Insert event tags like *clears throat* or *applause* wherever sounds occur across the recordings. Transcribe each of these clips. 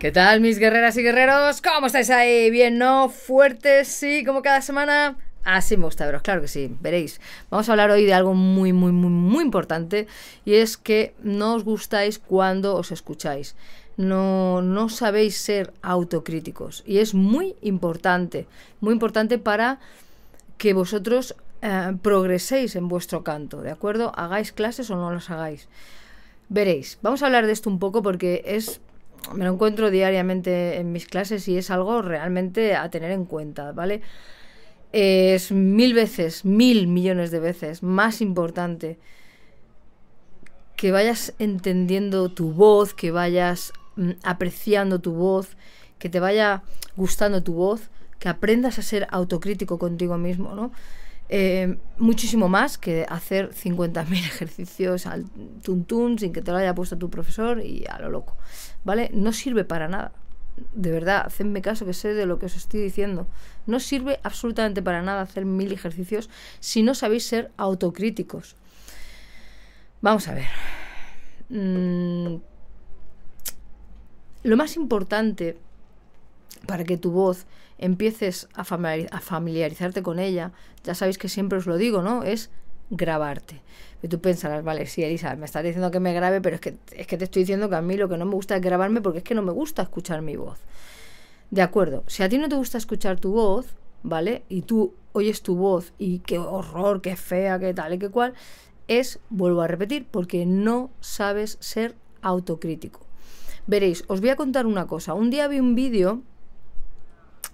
¿Qué tal mis guerreras y guerreros? ¿Cómo estáis ahí? ¿Bien, no? ¿Fuertes? Sí, como cada semana. Así me gusta veros, claro que sí, veréis. Vamos a hablar hoy de algo muy, muy, muy, muy importante y es que no os gustáis cuando os escucháis. No, no sabéis ser autocríticos y es muy importante, muy importante para que vosotros eh, progreséis en vuestro canto, ¿de acuerdo? Hagáis clases o no las hagáis. Veréis, vamos a hablar de esto un poco porque es me lo encuentro diariamente en mis clases y es algo realmente a tener en cuenta, ¿vale? Es mil veces, mil millones de veces más importante que vayas entendiendo tu voz, que vayas mm, apreciando tu voz, que te vaya gustando tu voz, que aprendas a ser autocrítico contigo mismo, ¿no? Eh, muchísimo más que hacer 50.000 *laughs* ejercicios al tuntún sin que te lo haya puesto tu profesor y a lo loco. ¿Vale? No sirve para nada. De verdad, hacedme caso que sé de lo que os estoy diciendo. No sirve absolutamente para nada hacer mil ejercicios si no sabéis ser autocríticos. Vamos a ver. Mm, lo más importante para que tu voz empieces a, familiarizarte con ella, ya sabéis que siempre os lo digo, ¿no? Es grabarte. Y tú pensarás, vale, sí, Elisa, me estás diciendo que me grabe, pero es que, es que te estoy diciendo que a mí lo que no me gusta es grabarme porque es que no me gusta escuchar mi voz. De acuerdo, si a ti no te gusta escuchar tu voz, ¿vale? Y tú oyes tu voz y qué horror, qué fea, qué tal y qué cual, es, vuelvo a repetir, porque no sabes ser autocrítico. Veréis, os voy a contar una cosa. Un día vi un vídeo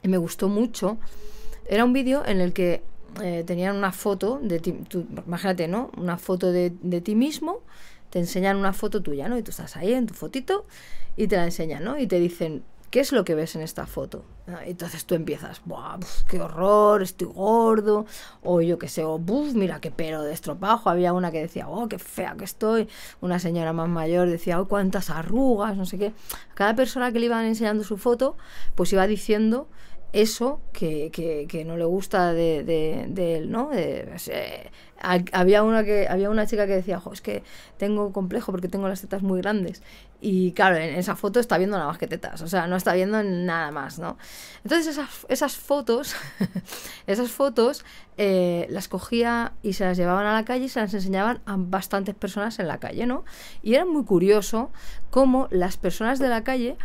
me gustó mucho. Era un vídeo en el que eh, tenían una foto de ti, imagínate, ¿no? Una foto de, de, ti mismo, te enseñan una foto tuya, ¿no? Y tú estás ahí en tu fotito y te la enseñan, ¿no? Y te dicen, ¿qué es lo que ves en esta foto? Ah, entonces tú empiezas, ¡buah! ¡Qué horror! Estoy gordo. O yo qué sé, o ¡buf! Mira qué pelo de estropajo. Había una que decía, ¡oh, qué fea que estoy! Una señora más mayor decía, ¡oh, cuántas arrugas! No sé qué. Cada persona que le iban enseñando su foto, pues iba diciendo eso que, que, no le gusta de, él, ¿no? había, una que, había una chica que decía, es que tengo complejo porque tengo las tetas muy grandes. Y claro, en esa foto está viendo nada más que tetas, o sea, no está viendo nada más, ¿no? Entonces esas, esas fotos, *laughs* esas fotos eh, las cogía y se las llevaban a la calle y se las enseñaban a bastantes personas en la calle, ¿no? Y era muy curioso cómo las personas de la calle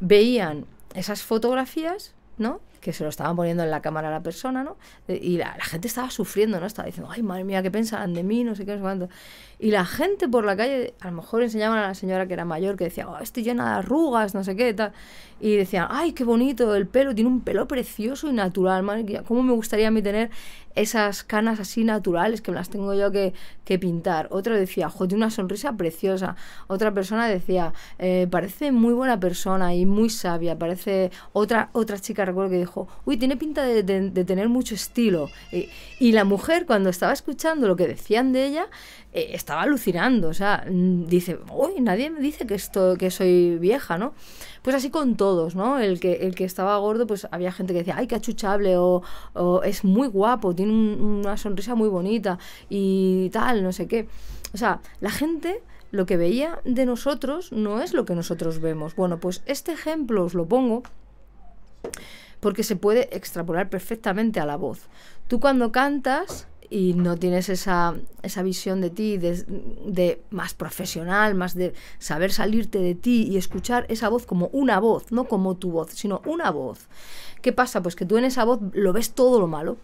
veían esas fotografías ¿no? Que se lo estaban poniendo en la cámara a la persona, ¿no? Y la, gente estaba sufriendo, ¿no? Estaba diciendo, ay, madre mía, ¿qué pensarán de mí? No sé qué, no sé cuánto. Y la gente por la calle, a lo mejor enseñaban a la señora que era mayor, que decía, oh, estoy llena de arrugas, no sé qué, tal. Y decían, ay, qué bonito el pelo, tiene un pelo precioso y natural, madre ¿Cómo me gustaría a mí tener esas canas así naturales que me las tengo yo que, que pintar? Otro decía, joder, tiene una sonrisa preciosa. Otra persona decía, eh, parece muy buena persona y muy sabia. Parece otra, otra chica, recuerdo que dijo, uy, tiene pinta de, de, tener mucho estilo. Y, y la mujer, cuando estaba escuchando lo que decían de ella, eh, estaba alucinando, o sea, mm, dice, uy, nadie me dice que, esto, que soy vieja, ¿no? Pues así con todos, ¿no? El que, el que estaba gordo, pues había gente que decía, ay, qué achuchable, o, es muy guapo, tiene una sonrisa muy bonita, y tal, no sé qué. O sea, la gente lo que veía de nosotros no es lo que nosotros vemos. Bueno, pues este ejemplo os lo pongo porque se puede extrapolar perfectamente a la voz. Tú cuando cantas y no tienes esa, esa visión de ti de, más profesional, más de saber salirte de ti y escuchar esa voz como una voz, no como tu voz, sino una voz. ¿Qué pasa? Pues que tú en esa voz lo ves todo lo malo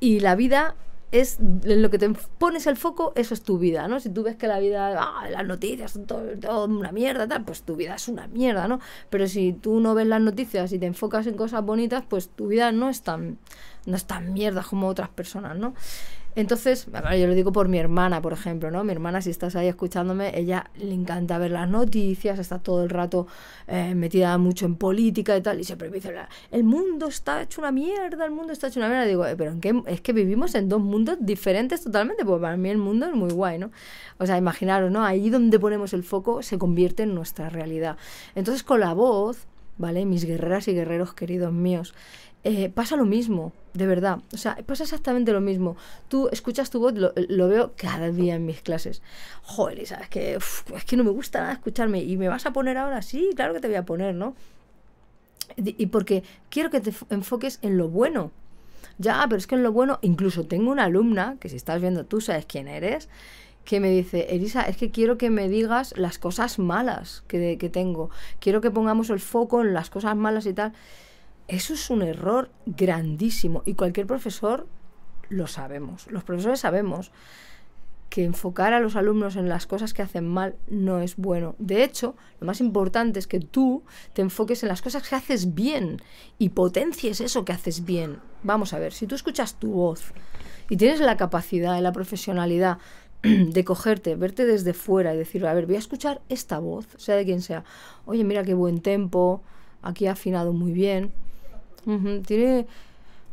y la vida es en lo que te pones el foco, eso es tu vida, ¿no? Si tú ves que la vida, ah, las noticias son todo, una mierda, tal, pues tu vida es una mierda, ¿no? Pero si tú no ves las noticias y te enfocas en cosas bonitas, pues tu vida no es tan, no es tan mierda como otras personas, ¿no? Entonces, yo lo digo por mi hermana, por ejemplo, ¿no? Mi hermana, si estás ahí escuchándome, ella le encanta ver las noticias, está todo el rato eh, metida mucho en política y tal, y siempre me dice, el mundo está hecho una mierda, el mundo está hecho una mierda. digo, eh, pero ¿en qué? es que vivimos en dos mundos diferentes totalmente, porque para mí el mundo es muy guay, ¿no? O sea, imaginaros, ¿no? Ahí donde ponemos el foco se convierte en nuestra realidad. Entonces, con la voz, ¿vale? Mis guerreras y guerreros queridos míos, eh, pasa lo mismo, de verdad. O sea, pasa exactamente lo mismo. Tú escuchas tu voz, lo, veo cada día en mis clases. Joder, ¿sabes? Que, es que no me gusta nada escucharme. ¿Y me vas a poner ahora? Sí, claro que te voy a poner, ¿no? y porque quiero que te enfoques en lo bueno. Ya, pero es que en lo bueno, incluso tengo una alumna, que si estás viendo tú sabes quién eres, que me dice, Elisa, es que quiero que me digas las cosas malas que, que tengo. Quiero que pongamos el foco en las cosas malas y tal. Eso es un error grandísimo y cualquier profesor lo sabemos. Los profesores sabemos que enfocar a los alumnos en las cosas que hacen mal no es bueno. De hecho, lo más importante es que tú te enfoques en las cosas que haces bien y potencies eso que haces bien. Vamos a ver, si tú escuchas tu voz y tienes la capacidad y la profesionalidad *clears throat* de cogerte, verte desde fuera y decir, a ver, voy a escuchar esta voz, sea de quien sea. Oye, mira qué buen tempo, aquí ha afinado muy bien. Tiene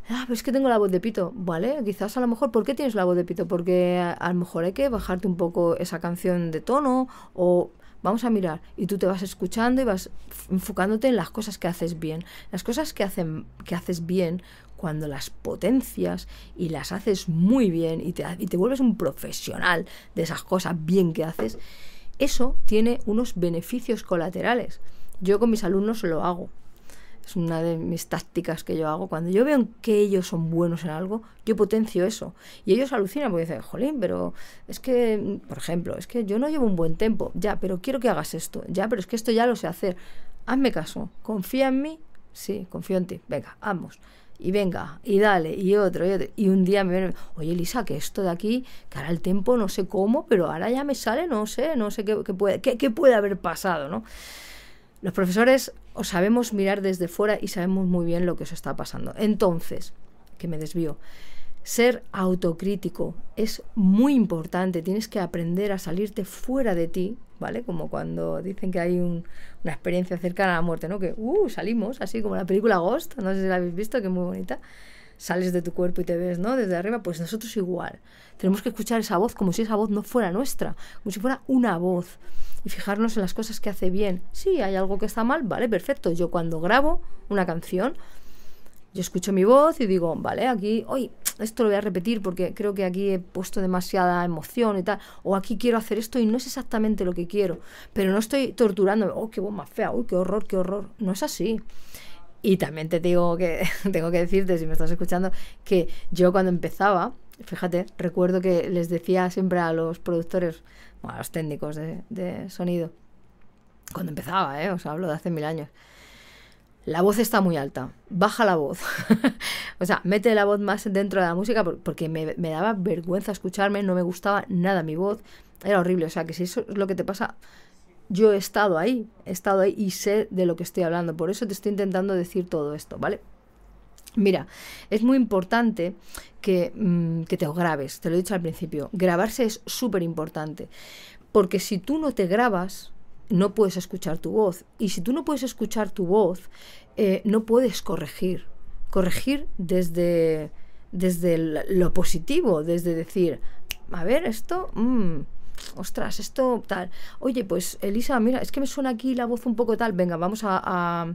Ah, pero es que tengo la voz de pito. Vale, quizás a lo mejor, ¿por qué tienes la voz de pito? Porque a, lo mejor hay que bajarte un poco esa canción de tono o vamos a mirar y tú te vas escuchando y vas enfocándote en las cosas que haces bien. Las cosas que, hacen, que haces bien cuando las potencias y las haces muy bien y te, y te vuelves un profesional de esas cosas bien que haces, eso tiene unos beneficios colaterales. Yo con mis alumnos lo hago. Es una de mis tácticas que yo hago. Cuando yo veo que ellos son buenos en algo, yo potencio eso. Y ellos alucinan porque dicen, jolín, pero es que, por ejemplo, es que yo no llevo un buen tiempo. Ya, pero quiero que hagas esto. Ya, pero es que esto ya lo sé hacer. Hazme caso. Confía en mí. Sí, confío en ti. Venga, vamos. Y venga, y dale, y otro, y otro. Y un día me viene, oye Elisa, que esto de aquí, que ahora el tiempo no sé cómo, pero ahora ya me sale, no sé, no sé qué, puede, qué, qué puede haber pasado, ¿no? Los profesores os sabemos mirar desde fuera y sabemos muy bien lo que os está pasando. Entonces, que me desvío, ser autocrítico es muy importante. Tienes que aprender a salirte fuera de ti, ¿vale? Como cuando dicen que hay una experiencia cercana a la muerte, ¿no? Que, uh, salimos, así como la película Ghost, no sé si la habéis visto, que es muy bonita sales de tu cuerpo y te ves, ¿no? Desde arriba, pues nosotros igual. Tenemos que escuchar esa voz como si esa voz no fuera nuestra, como si fuera una voz. Y fijarnos en las cosas que hace bien. Sí, hay algo que está mal, vale, perfecto. Yo cuando grabo una canción, yo escucho mi voz y digo, vale, aquí, hoy esto lo voy a repetir porque creo que aquí he puesto demasiada emoción y tal, o aquí quiero hacer esto y no es exactamente lo que quiero, pero no estoy torturándome, oh, qué voz más fea, uy, qué horror, qué horror. No es así. Y también te digo que, *laughs* tengo que decirte, si me estás escuchando, que yo cuando empezaba, fíjate, recuerdo que les decía siempre a los productores, a los técnicos de, sonido, cuando empezaba, ¿eh? os hablo de hace mil años, la voz está muy alta, baja la voz. *laughs* o sea, mete la voz más dentro de la música porque me, me, daba vergüenza escucharme, no me gustaba nada mi voz, era horrible. O sea, que si eso es lo que te pasa, yo he estado ahí, he estado ahí y sé de lo que estoy hablando. Por eso te estoy intentando decir todo esto, ¿vale? Mira, es muy importante que, mm, que te grabes, te lo he dicho al principio. Grabarse es súper importante, porque si tú no te grabas, no puedes escuchar tu voz. Y si tú no puedes escuchar tu voz, eh, no puedes corregir. Corregir desde, desde lo positivo, desde decir, a ver, esto... Mm, ostras, esto tal. Oye, pues Elisa, mira, es que me suena aquí la voz un poco tal. Venga, vamos a,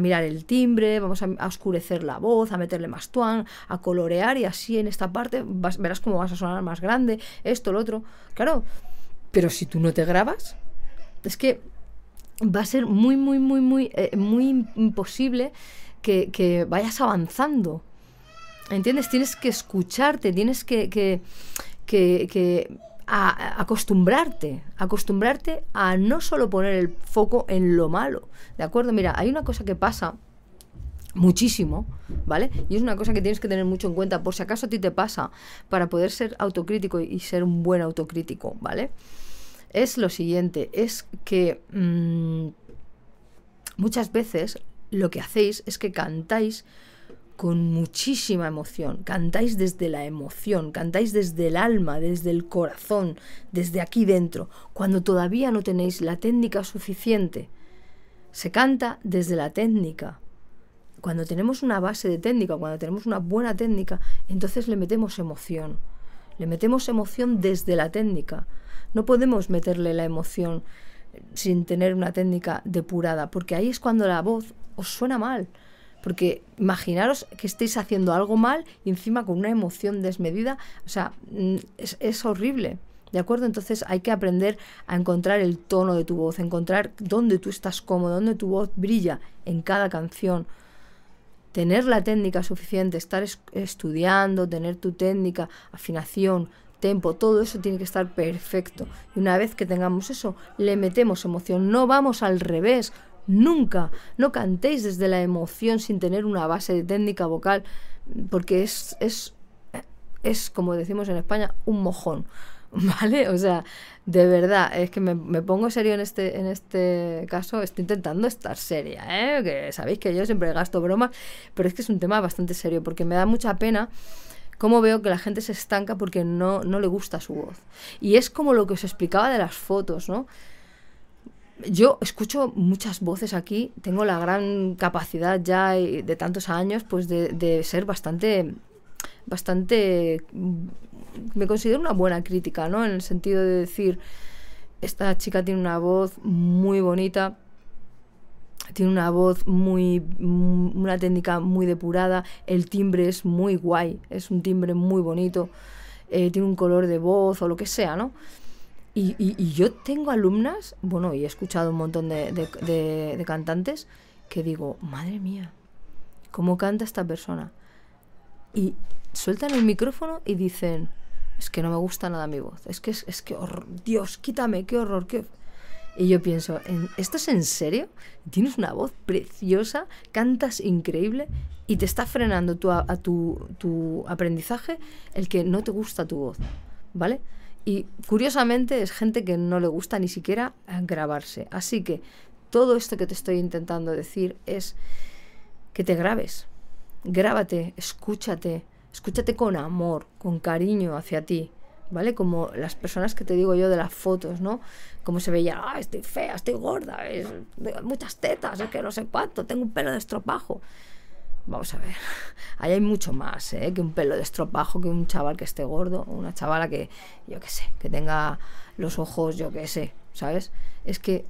mirar el timbre, vamos a, oscurecer la voz, a meterle más tuan, a colorear y así en esta parte verás cómo vas a sonar más grande, esto, lo otro. Claro, pero si tú no te grabas, es que va a ser muy, muy, muy, muy, eh, muy imposible que, que vayas avanzando. ¿Entiendes? Tienes que escucharte, tienes que, que, que a acostumbrarte, acostumbrarte a no solo poner el foco en lo malo, ¿de acuerdo? Mira, hay una cosa que pasa muchísimo, ¿vale? Y es una cosa que tienes que tener mucho en cuenta, por si acaso a ti te pasa, para poder ser autocrítico y ser un buen autocrítico, ¿vale? Es lo siguiente, es que mm, muchas veces lo que hacéis es que cantáis con muchísima emoción, cantáis desde la emoción, cantáis desde el alma, desde el corazón, desde aquí dentro, cuando todavía no tenéis la técnica suficiente. Se canta desde la técnica. Cuando tenemos una base de técnica, cuando tenemos una buena técnica, entonces le metemos emoción. Le metemos emoción desde la técnica. No podemos meterle la emoción sin tener una técnica depurada, porque ahí es cuando la voz os suena mal. Porque imaginaros que estéis haciendo algo mal y encima con una emoción desmedida. O sea, mm, es, horrible. ¿De acuerdo? Entonces hay que aprender a encontrar el tono de tu voz, encontrar dónde tú estás cómodo, dónde tu voz brilla en cada canción. Tener la técnica suficiente, estar estudiando, tener tu técnica, afinación, tempo, todo eso tiene que estar perfecto. Y una vez que tengamos eso, le metemos emoción. No vamos al revés, nunca. No cantéis desde la emoción sin tener una base de técnica vocal, porque es, es, es como decimos en España, un mojón. *laughs* ¿vale? O sea, de verdad, es que me, pongo serio en este, en este caso, estoy intentando estar seria, ¿eh? Que sabéis que yo siempre gasto bromas, pero es que es un tema bastante serio, porque me da mucha pena cómo veo que la gente se estanca porque no, no le gusta su voz. Y es como lo que os explicaba de las fotos, ¿no? Yo escucho muchas voces aquí, tengo la gran capacidad ya de tantos años, pues de, ser bastante, bastante me considero una buena crítica, ¿no? En el sentido de decir, esta chica tiene una voz muy bonita, tiene una voz muy, una técnica muy depurada, el timbre es muy guay, es un timbre muy bonito, eh, tiene un color de voz o lo que sea, ¿no? Y, yo tengo alumnas, bueno, y he escuchado un montón de, cantantes que digo, madre mía, ¿cómo canta esta persona? Y sueltan el micrófono y dicen, es que no me gusta nada mi voz, es que, es, que, Dios, quítame, qué horror, qué... Y yo pienso, ¿esto es en serio? Tienes una voz preciosa, cantas increíble y te está frenando tu, a, tu aprendizaje el que no te gusta tu voz, ¿vale? Y curiosamente es gente que no le gusta ni siquiera grabarse. Así que todo esto que te estoy intentando decir es que te grabes. Grábate, escúchate, escúchate con amor, con cariño hacia ti, ¿vale? Como las personas que te digo yo de las fotos, ¿no? Como se veía, ah, estoy fea, estoy gorda, es, muchas tetas, es que no sé cuánto, tengo un pelo de estropajo. Vamos a ver, ahí hay mucho más ¿eh? que un pelo de estropajo, que un chaval que esté gordo, o una chavala que, yo qué sé, que tenga los ojos, yo qué sé, ¿sabes? Es que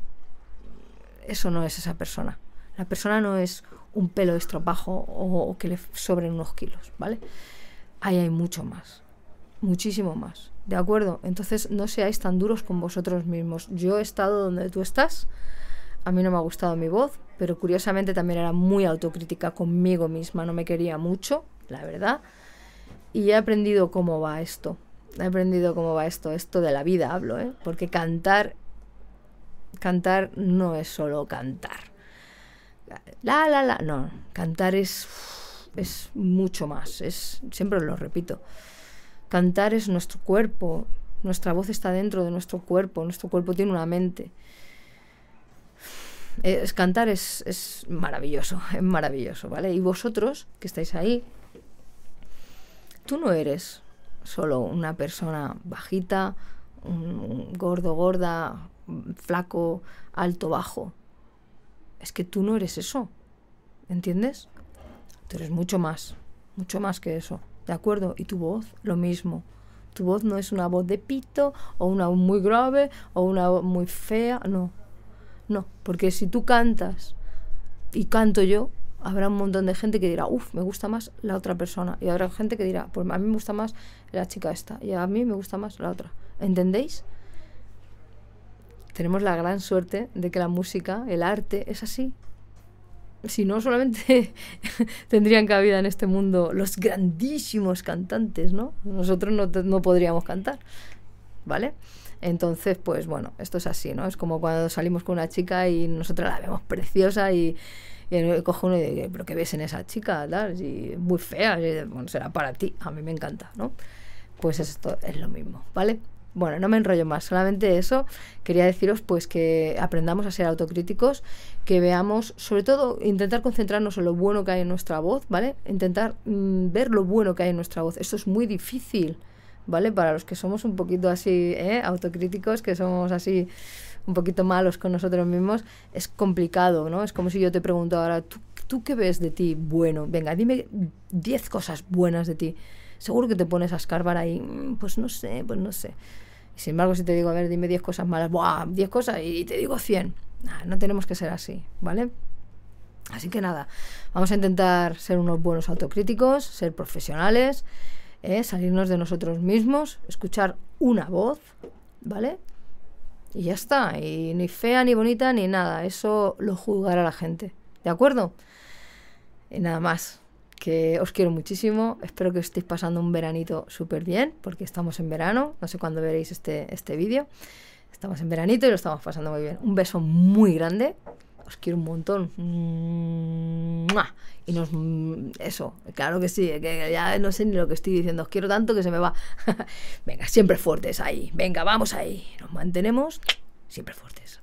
eso no es esa persona. La persona no es un pelo de estropajo o, que le sobren unos kilos, ¿vale? Ahí hay mucho más, muchísimo más, ¿de acuerdo? Entonces no seáis tan duros con vosotros mismos. Yo he estado donde tú estás, a mí no me ha gustado mi voz, pero curiosamente también era muy autocrítica conmigo misma, no me quería mucho, la verdad, y he aprendido cómo va esto. He aprendido cómo va esto, esto de la vida hablo, ¿eh? Porque cantar, cantar no es solo cantar la, la, la. No, cantar es, es mucho más. Es, siempre lo repito. Cantar es nuestro cuerpo. Nuestra voz está dentro de nuestro cuerpo. Nuestro cuerpo tiene una mente. Es, cantar es, es maravilloso, *laughs* es maravilloso, ¿vale? Y vosotros que estáis ahí, tú no eres solo una persona bajita, un gordo, gorda, flaco, alto, bajo es que tú no eres eso. ¿Entiendes? Tú eres mucho más, mucho más que eso. ¿De acuerdo? Y tu voz, lo mismo. Tu voz no es una voz de pito o una voz muy grave o una voz muy fea, no. No, porque si tú cantas y canto yo, habrá un montón de gente que dirá, uff, me gusta más la otra persona. Y habrá gente que dirá, pues a mí me gusta más la chica esta. Y a mí me gusta más la otra. ¿Entendéis? tenemos la gran suerte de que la música, el arte, es así. Si no, solamente *laughs* tendrían cabida en este mundo los grandísimos cantantes, ¿no? Nosotros no, no podríamos cantar, ¿vale? Entonces, pues bueno, esto es así, ¿no? Es como cuando salimos con una chica y nosotros la vemos preciosa y, y uno y ¿pero qué ves en esa chica? Tal? Y muy fea, bueno, será para ti, a mí me encanta, ¿no? Pues esto es lo mismo, ¿vale? Bueno, no me enrollo más, solamente eso. Quería deciros pues que aprendamos a ser autocríticos, que veamos, sobre todo, intentar concentrarnos en lo bueno que hay en nuestra voz, ¿vale? Intentar mm, ver lo bueno que hay en nuestra voz. Esto es muy difícil, ¿vale? Para los que somos un poquito así, ¿eh? Autocríticos, que somos así un poquito malos con nosotros mismos, es complicado, ¿no? Es como si yo te pregunto ahora, ¿tú, ¿tú qué ves de ti bueno? Venga, dime 10 cosas buenas de ti seguro que te pones a escarbar ahí, mm, pues no sé, pues no sé. sin embargo, si te digo, a ver, dime 10 cosas malas, ¡buah! 10 cosas y te digo 100. no tenemos que ser así, ¿vale? Así que nada, vamos a intentar ser unos buenos autocríticos, ser profesionales ¿eh? salirnos de nosotros mismos, escuchar una voz, ¿vale? Y ya está, y ni fea, ni bonita, ni nada, eso lo juzgará la gente, ¿de acuerdo? Y nada más, que os quiero muchísimo, espero que estéis pasando un veranito súper bien, porque estamos en verano, no sé cuándo veréis este, este vídeo, estamos en veranito y lo estamos pasando muy bien. Un beso muy grande, os quiero un montón. Y nos. Eso, claro que sí, que ya no sé ni lo que estoy diciendo. Os quiero tanto que se me va. *laughs* Venga, siempre fuertes ahí. Venga, vamos ahí. Nos mantenemos siempre fuertes.